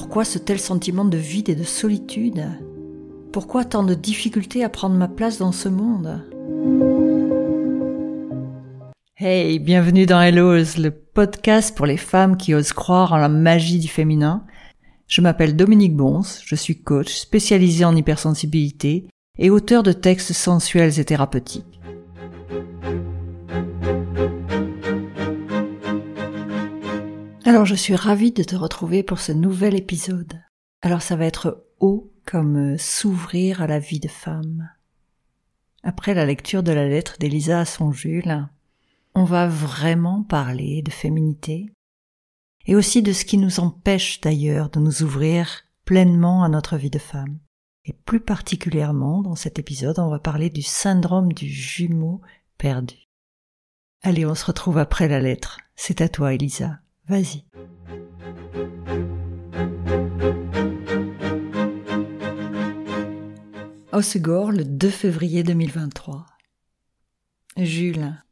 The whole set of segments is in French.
Pourquoi ce tel sentiment de vide et de solitude? Pourquoi tant de difficultés à prendre ma place dans ce monde? Hey, bienvenue dans Hellos, le podcast pour les femmes qui osent croire en la magie du féminin. Je m'appelle Dominique Bons, je suis coach spécialisé en hypersensibilité et auteur de textes sensuels et thérapeutiques. Alors je suis ravie de te retrouver pour ce nouvel épisode. Alors ça va être haut comme euh, s'ouvrir à la vie de femme. Après la lecture de la lettre d'Elisa à son Jules, on va vraiment parler de féminité et aussi de ce qui nous empêche d'ailleurs de nous ouvrir pleinement à notre vie de femme. Et plus particulièrement dans cet épisode, on va parler du syndrome du jumeau perdu. Allez, on se retrouve après la lettre. C'est à toi, Elisa. Vas-y. Osegor, le 2 février 2023. Jules.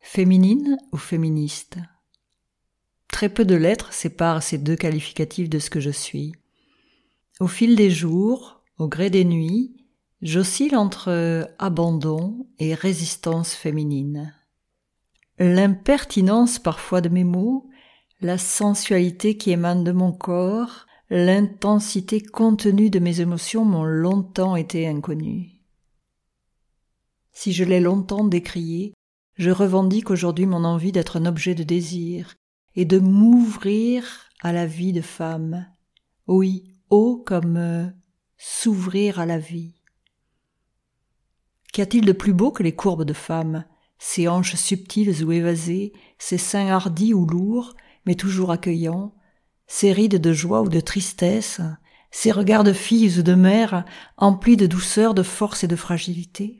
Féminine ou féministe? Très peu de lettres séparent ces deux qualificatifs de ce que je suis. Au fil des jours, au gré des nuits, j'oscille entre abandon et résistance féminine l'impertinence parfois de mes mots, la sensualité qui émane de mon corps, l'intensité contenue de mes émotions m'ont longtemps été inconnues. Si je l'ai longtemps décrié, je revendique aujourd'hui mon envie d'être un objet de désir et de m'ouvrir à la vie de femme. Oui, haut comme euh, s'ouvrir à la vie. Qu'y a-t-il de plus beau que les courbes de femme ses hanches subtiles ou évasées, ses seins hardis ou lourds, mais toujours accueillants, ses rides de joie ou de tristesse, ses regards de fille ou de mère, emplis de douceur, de force et de fragilité.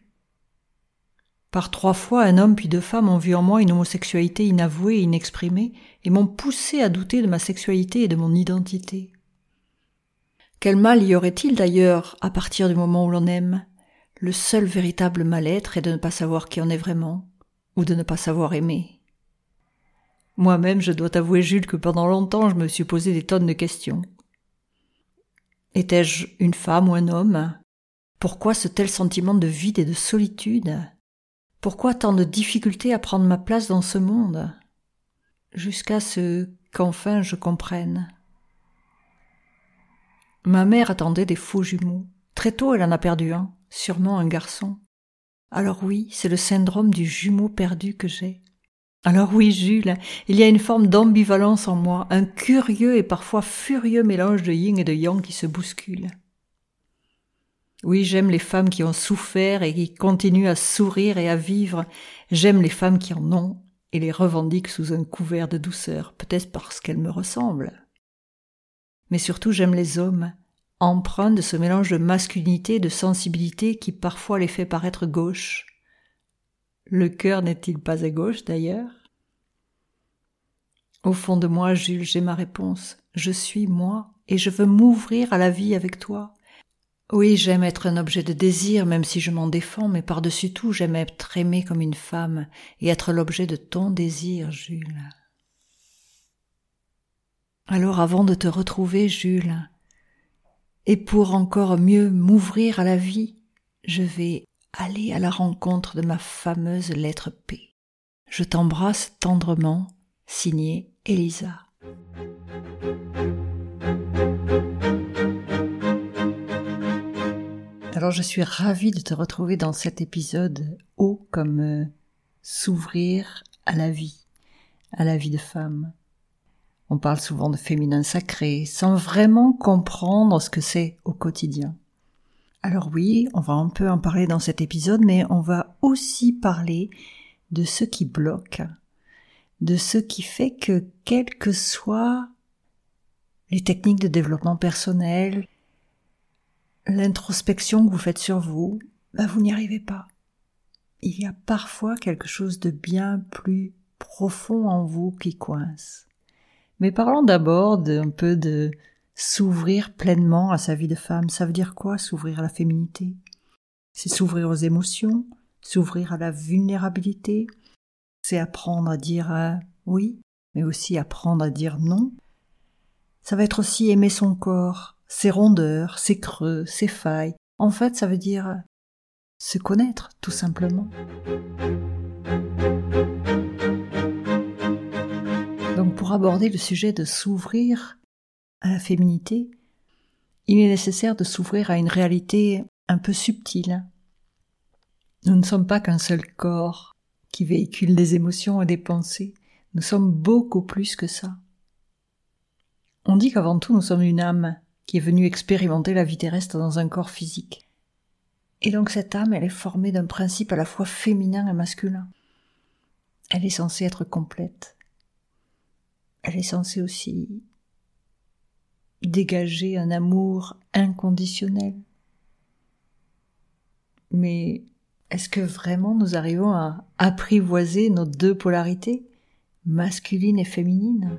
Par trois fois, un homme puis deux femmes ont vu en moi une homosexualité inavouée et inexprimée, et m'ont poussé à douter de ma sexualité et de mon identité. Quel mal y aurait-il d'ailleurs à partir du moment où l'on aime? Le seul véritable mal-être est de ne pas savoir qui on est vraiment, ou de ne pas savoir aimer. Moi-même, je dois t'avouer, Jules, que pendant longtemps je me suis posé des tonnes de questions. Étais-je une femme ou un homme? Pourquoi ce tel sentiment de vide et de solitude? Pourquoi tant de difficultés à prendre ma place dans ce monde? Jusqu'à ce qu'enfin je comprenne. Ma mère attendait des faux jumeaux. Très tôt, elle en a perdu un, sûrement un garçon. Alors oui, c'est le syndrome du jumeau perdu que j'ai. Alors oui, Jules, il y a une forme d'ambivalence en moi, un curieux et parfois furieux mélange de yin et de yang qui se bouscule. Oui, j'aime les femmes qui ont souffert et qui continuent à sourire et à vivre. J'aime les femmes qui en ont et les revendiquent sous un couvert de douceur, peut-être parce qu'elles me ressemblent. Mais surtout j'aime les hommes empreint de ce mélange de masculinité et de sensibilité qui parfois les fait paraître gauche. Le cœur n'est-il pas à gauche d'ailleurs? Au fond de moi, Jules, j'ai ma réponse. Je suis moi et je veux m'ouvrir à la vie avec toi. Oui, j'aime être un objet de désir, même si je m'en défends, mais par-dessus tout, j'aime être aimée comme une femme et être l'objet de ton désir, Jules. Alors avant de te retrouver, Jules, et pour encore mieux m'ouvrir à la vie, je vais aller à la rencontre de ma fameuse lettre P. Je t'embrasse tendrement, signé Elisa. Alors je suis ravie de te retrouver dans cet épisode haut comme euh, s'ouvrir à la vie, à la vie de femme. On parle souvent de féminin sacré sans vraiment comprendre ce que c'est au quotidien. Alors oui, on va un peu en parler dans cet épisode, mais on va aussi parler de ce qui bloque, de ce qui fait que quelles que soient les techniques de développement personnel, l'introspection que vous faites sur vous, bah vous n'y arrivez pas. Il y a parfois quelque chose de bien plus profond en vous qui coince. Mais parlons d'abord d'un peu de s'ouvrir pleinement à sa vie de femme. Ça veut dire quoi s'ouvrir à la féminité? C'est s'ouvrir aux émotions, s'ouvrir à la vulnérabilité, c'est apprendre à dire euh, oui, mais aussi apprendre à dire non. Ça va être aussi aimer son corps, ses rondeurs, ses creux, ses failles. En fait, ça veut dire se connaître, tout simplement. Pour aborder le sujet de s'ouvrir à la féminité, il est nécessaire de s'ouvrir à une réalité un peu subtile. Nous ne sommes pas qu'un seul corps qui véhicule des émotions et des pensées, nous sommes beaucoup plus que ça. On dit qu'avant tout nous sommes une âme qui est venue expérimenter la vie terrestre dans un corps physique. Et donc cette âme, elle est formée d'un principe à la fois féminin et masculin. Elle est censée être complète. Elle est censée aussi dégager un amour inconditionnel. Mais est-ce que vraiment nous arrivons à apprivoiser nos deux polarités, masculine et féminine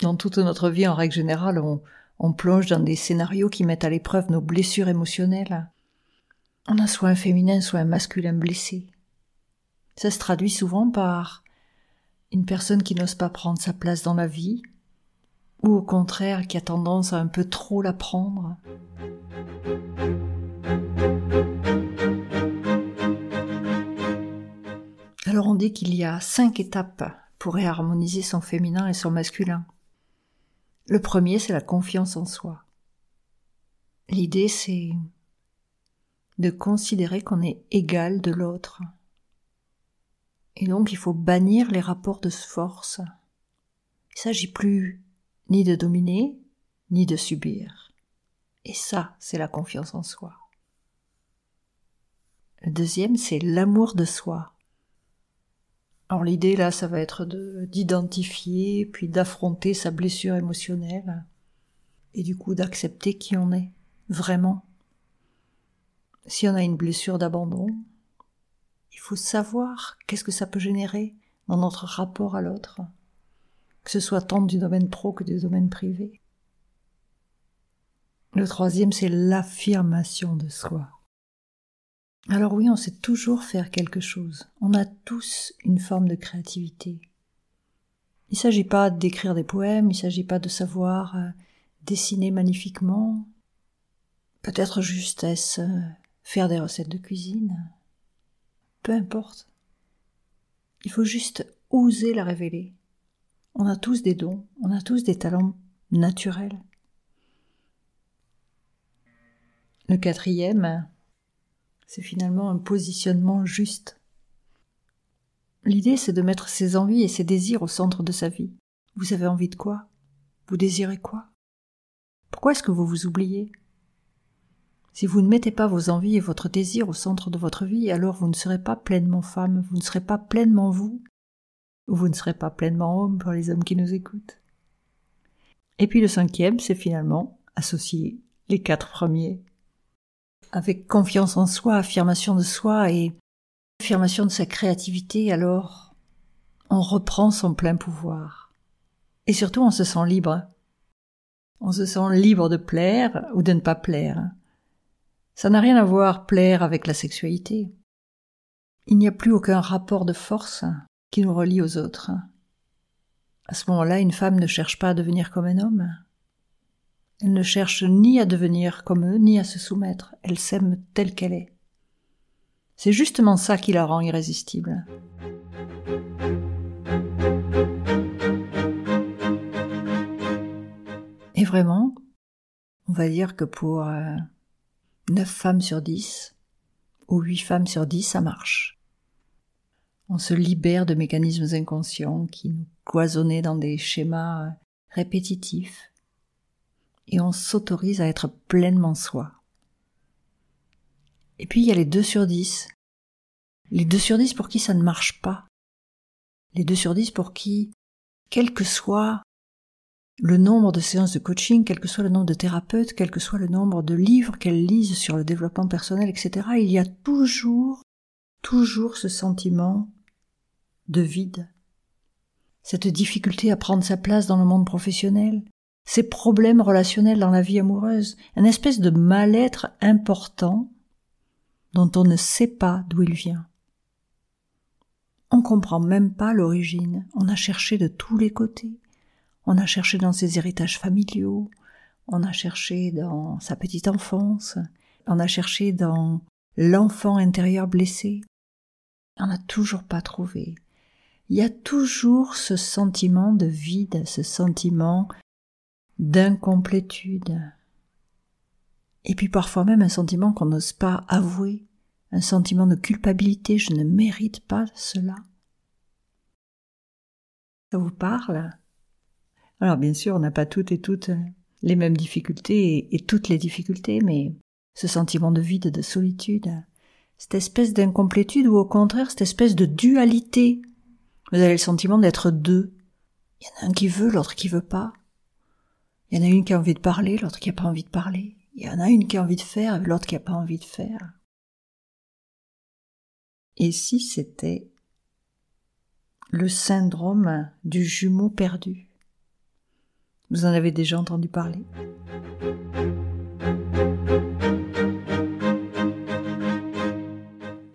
Dans toute notre vie, en règle générale, on, on plonge dans des scénarios qui mettent à l'épreuve nos blessures émotionnelles. On a soit un féminin, soit un masculin blessé. Ça se traduit souvent par une personne qui n'ose pas prendre sa place dans la vie, ou au contraire qui a tendance à un peu trop la prendre. Alors on dit qu'il y a cinq étapes pour réharmoniser son féminin et son masculin. Le premier, c'est la confiance en soi. L'idée, c'est de considérer qu'on est égal de l'autre, et donc il faut bannir les rapports de force. Il s'agit plus ni de dominer, ni de subir. Et ça, c'est la confiance en soi. Le deuxième, c'est l'amour de soi. Alors l'idée là, ça va être d'identifier, puis d'affronter sa blessure émotionnelle, et du coup d'accepter qui on est, vraiment. Si on a une blessure d'abandon, il faut savoir qu'est-ce que ça peut générer dans notre rapport à l'autre, que ce soit tant du domaine pro que du domaine privé. Le troisième, c'est l'affirmation de soi. Alors oui, on sait toujours faire quelque chose. On a tous une forme de créativité. Il ne s'agit pas d'écrire des poèmes, il ne s'agit pas de savoir euh, dessiner magnifiquement. Peut-être juste est-ce euh, faire des recettes de cuisine, peu importe. Il faut juste oser la révéler. On a tous des dons, on a tous des talents naturels. Le quatrième, c'est finalement un positionnement juste. L'idée, c'est de mettre ses envies et ses désirs au centre de sa vie. Vous avez envie de quoi? Vous désirez quoi? Pourquoi est-ce que vous vous oubliez? Si vous ne mettez pas vos envies et votre désir au centre de votre vie, alors vous ne serez pas pleinement femme, vous ne serez pas pleinement vous, ou vous ne serez pas pleinement homme pour les hommes qui nous écoutent. Et puis le cinquième, c'est finalement associer les quatre premiers avec confiance en soi, affirmation de soi et affirmation de sa créativité, alors on reprend son plein pouvoir. Et surtout on se sent libre. On se sent libre de plaire ou de ne pas plaire. Ça n'a rien à voir plaire avec la sexualité. Il n'y a plus aucun rapport de force qui nous relie aux autres. À ce moment-là, une femme ne cherche pas à devenir comme un homme. Elle ne cherche ni à devenir comme eux, ni à se soumettre. Elle s'aime telle qu'elle est. C'est justement ça qui la rend irrésistible. Et vraiment, on va dire que pour euh, 9 femmes sur 10 ou 8 femmes sur 10, ça marche. On se libère de mécanismes inconscients qui nous cloisonnaient dans des schémas répétitifs et on s'autorise à être pleinement soi. Et puis il y a les 2 sur 10. Les 2 sur 10 pour qui ça ne marche pas. Les 2 sur 10 pour qui, quel que soit le nombre de séances de coaching, quel que soit le nombre de thérapeutes, quel que soit le nombre de livres qu'elles lisent sur le développement personnel, etc., il y a toujours, toujours ce sentiment de vide. Cette difficulté à prendre sa place dans le monde professionnel, ces problèmes relationnels dans la vie amoureuse, un espèce de mal-être important dont on ne sait pas d'où il vient. On comprend même pas l'origine. On a cherché de tous les côtés. On a cherché dans ses héritages familiaux, on a cherché dans sa petite enfance, on a cherché dans l'enfant intérieur blessé. On n'a toujours pas trouvé. Il y a toujours ce sentiment de vide, ce sentiment d'incomplétude. Et puis parfois même un sentiment qu'on n'ose pas avouer, un sentiment de culpabilité, je ne mérite pas cela. Ça vous parle? Alors bien sûr, on n'a pas toutes et toutes les mêmes difficultés et, toutes les difficultés, mais ce sentiment de vide, de solitude, cette espèce d'incomplétude ou au contraire cette espèce de dualité. Vous avez le sentiment d'être deux. Il y en a un qui veut, l'autre qui veut pas. Il y en a une qui a envie de parler, l'autre qui a pas envie de parler. Il y en a une qui a envie de faire, l'autre qui a pas envie de faire. Et si c'était le syndrome du jumeau perdu? Vous en avez déjà entendu parler?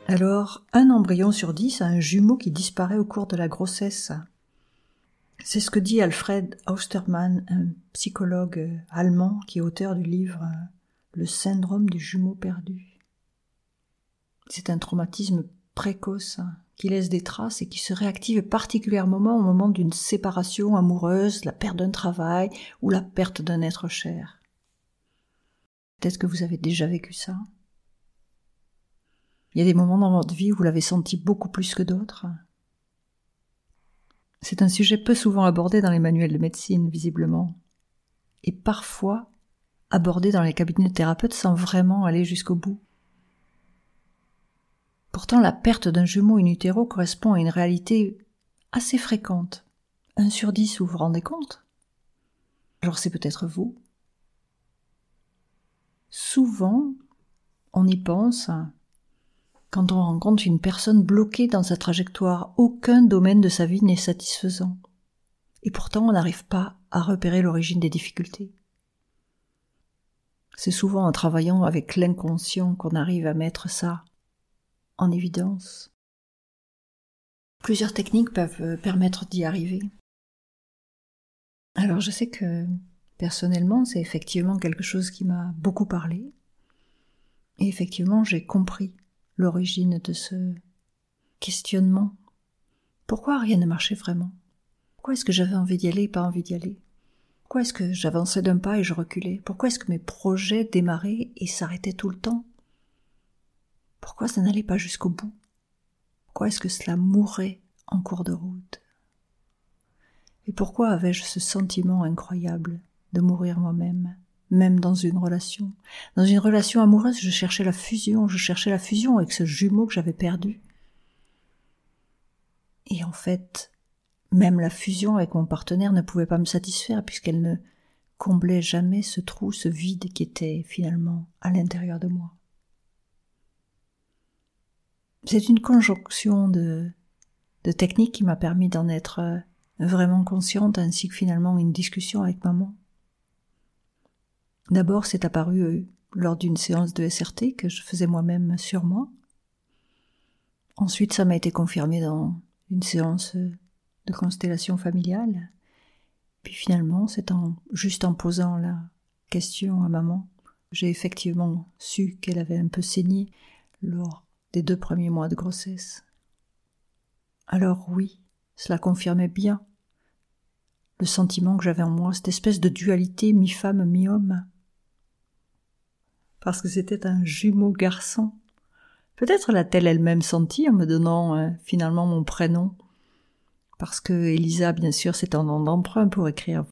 Alors, un embryon sur dix a un jumeau qui disparaît au cours de la grossesse. C'est ce que dit Alfred Austermann, un psychologue allemand qui est auteur du livre Le syndrome du jumeau perdu. C'est un traumatisme précoce qui laisse des traces et qui se réactive particulièrement au moment d'une séparation amoureuse, la perte d'un travail ou la perte d'un être cher. Peut-être que vous avez déjà vécu ça? Il y a des moments dans votre vie où vous l'avez senti beaucoup plus que d'autres? C'est un sujet peu souvent abordé dans les manuels de médecine, visiblement, et parfois abordé dans les cabinets de thérapeutes sans vraiment aller jusqu'au bout. Pourtant, la perte d'un jumeau in utero correspond à une réalité assez fréquente. Un sur dix, vous vous rendez compte? Alors c'est peut-être vous. Souvent, on y pense quand on rencontre une personne bloquée dans sa trajectoire. Aucun domaine de sa vie n'est satisfaisant. Et pourtant, on n'arrive pas à repérer l'origine des difficultés. C'est souvent en travaillant avec l'inconscient qu'on arrive à mettre ça en évidence. Plusieurs techniques peuvent euh, permettre d'y arriver. Alors je sais que personnellement c'est effectivement quelque chose qui m'a beaucoup parlé. Et effectivement j'ai compris l'origine de ce questionnement. Pourquoi rien ne marchait vraiment? Pourquoi est-ce que j'avais envie d'y aller et pas envie d'y aller? Pourquoi est-ce que j'avançais d'un pas et je reculais? Pourquoi est-ce que mes projets démarraient et s'arrêtaient tout le temps? Pourquoi ça n'allait pas jusqu'au bout? Pourquoi est-ce que cela mourait en cours de route? Et pourquoi avais-je ce sentiment incroyable de mourir moi-même, même dans une relation? Dans une relation amoureuse, je cherchais la fusion, je cherchais la fusion avec ce jumeau que j'avais perdu. Et en fait, même la fusion avec mon partenaire ne pouvait pas me satisfaire puisqu'elle ne comblait jamais ce trou, ce vide qui était finalement à l'intérieur de moi. C'est une conjonction de, techniques qui m'a permis d'en être euh, vraiment consciente, ainsi que finalement une discussion avec maman. D'abord, c'est apparu euh, lors d'une séance de SRT que je faisais moi-même sur moi. Ensuite, ça m'a été confirmé dans une séance euh, de constellation familiale. Puis finalement, c'est en juste en posant la question à maman, j'ai effectivement su qu'elle avait un peu saigné lors des deux premiers mois de grossesse. Alors oui, cela confirmait bien le sentiment que j'avais en moi, cette espèce de dualité mi-femme, mi-homme. Parce que c'était un jumeau garçon. Peut-être l'a-t-elle elle-même senti en me donnant euh, finalement mon prénom. Parce que Elisa, bien sûr, c'est un nom d'emprunt pour écrire.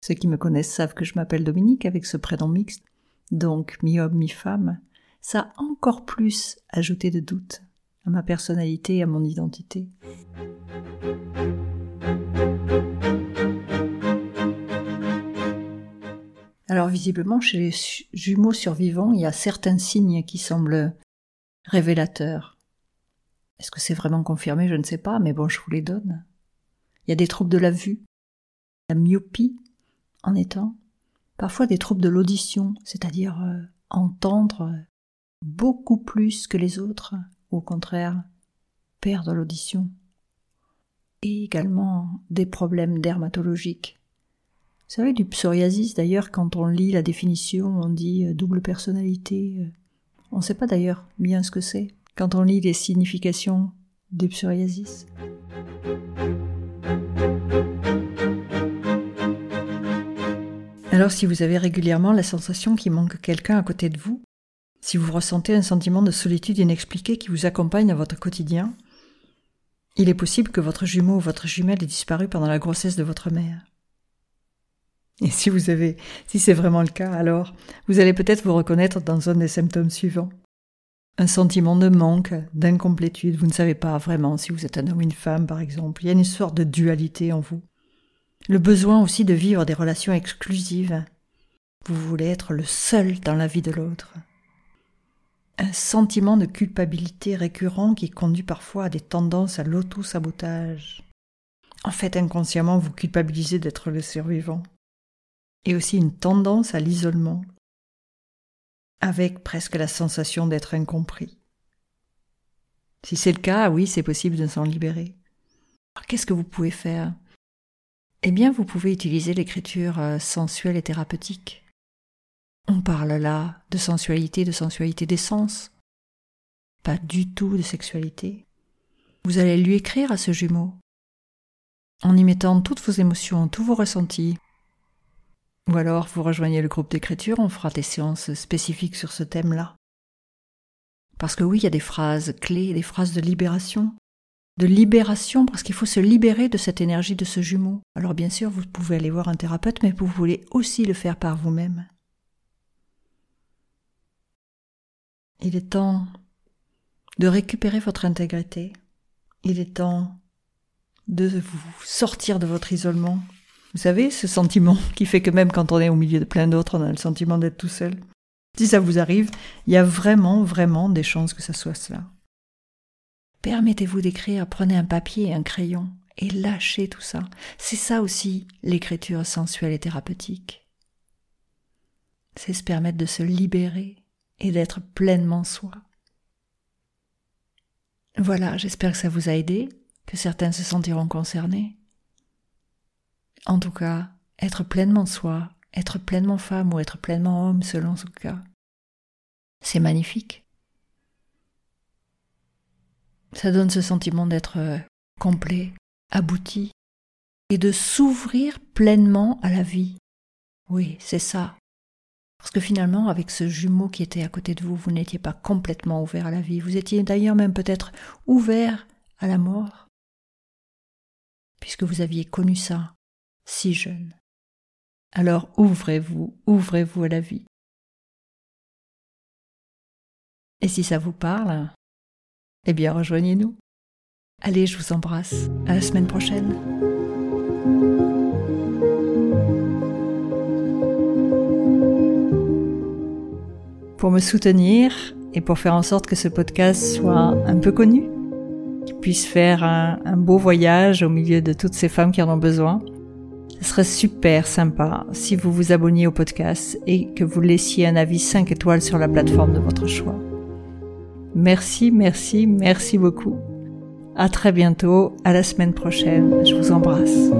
Ceux qui me connaissent savent que je m'appelle Dominique avec ce prénom mixte. Donc mi-homme, mi-femme ça a encore plus ajouté de doute à ma personnalité et à mon identité. Alors visiblement, chez les jumeaux survivants, il y a certains signes qui semblent révélateurs. Est-ce que c'est vraiment confirmé? Je ne sais pas, mais bon, je vous les donne. Il y a des troubles de la vue, la myopie en étant, parfois des troubles de l'audition, c'est-à-dire euh, entendre beaucoup plus que les autres, au contraire, perdre l'audition et également des problèmes dermatologiques. Vous savez, du psoriasis, d'ailleurs, quand on lit la définition, on dit euh, double personnalité. Euh, on ne sait pas d'ailleurs bien ce que c'est quand on lit les significations du psoriasis. Alors si vous avez régulièrement la sensation qu'il manque quelqu'un à côté de vous, si vous ressentez un sentiment de solitude inexpliqué qui vous accompagne dans votre quotidien, il est possible que votre jumeau ou votre jumelle ait disparu pendant la grossesse de votre mère. Et si vous avez, si c'est vraiment le cas, alors vous allez peut-être vous reconnaître dans un des symptômes suivants. Un sentiment de manque, d'incomplétude, vous ne savez pas vraiment si vous êtes un homme ou une femme par exemple, il y a une sorte de dualité en vous. Le besoin aussi de vivre des relations exclusives. Vous voulez être le seul dans la vie de l'autre. Un sentiment de culpabilité récurrent qui conduit parfois à des tendances à l'auto-sabotage. En fait, inconsciemment, vous culpabilisez d'être le survivant et aussi une tendance à l'isolement, avec presque la sensation d'être incompris. Si c'est le cas, oui, c'est possible de s'en libérer. Qu'est-ce que vous pouvez faire? Eh bien, vous pouvez utiliser l'écriture euh, sensuelle et thérapeutique. On parle là de sensualité, de sensualité des sens, pas du tout de sexualité. Vous allez lui écrire à ce jumeau, en y mettant toutes vos émotions, tous vos ressentis, ou alors vous rejoignez le groupe d'écriture, on fera des séances spécifiques sur ce thème-là. Parce que oui, il y a des phrases clés, des phrases de libération. De libération, parce qu'il faut se libérer de cette énergie de ce jumeau. Alors bien sûr, vous pouvez aller voir un thérapeute, mais vous voulez aussi le faire par vous-même. Il est temps de récupérer votre intégrité. Il est temps de vous sortir de votre isolement vous savez, ce sentiment qui fait que même quand on est au milieu de plein d'autres, on a le sentiment d'être tout seul. Si ça vous arrive, il y a vraiment, vraiment des chances que ça soit cela. Permettez-vous d'écrire, prenez un papier et un crayon et lâchez tout ça. C'est ça aussi l'écriture sensuelle et thérapeutique. C'est se permettre de se libérer et d'être pleinement soi. Voilà, j'espère que ça vous a aidé, que certains se sentiront concernés. En tout cas, être pleinement soi, être pleinement femme ou être pleinement homme selon ce cas, c'est magnifique. Ça donne ce sentiment d'être euh, complet, abouti, et de s'ouvrir pleinement à la vie. Oui, c'est ça. Parce que finalement, avec ce jumeau qui était à côté de vous, vous n'étiez pas complètement ouvert à la vie. Vous étiez d'ailleurs même peut-être ouvert à la mort, puisque vous aviez connu ça si jeune. Alors ouvrez-vous, ouvrez-vous à la vie. Et si ça vous parle, eh bien rejoignez-nous. Allez, je vous embrasse. À la semaine prochaine. Pour me soutenir et pour faire en sorte que ce podcast soit un peu connu, qu'il puisse faire un, beau voyage au milieu de toutes ces femmes qui en ont besoin, ce serait super sympa si vous vous abonniez au podcast et que vous laissiez un avis 5 étoiles sur la plateforme de votre choix. Merci, merci, merci beaucoup. À très bientôt, à la semaine prochaine. Je vous embrasse.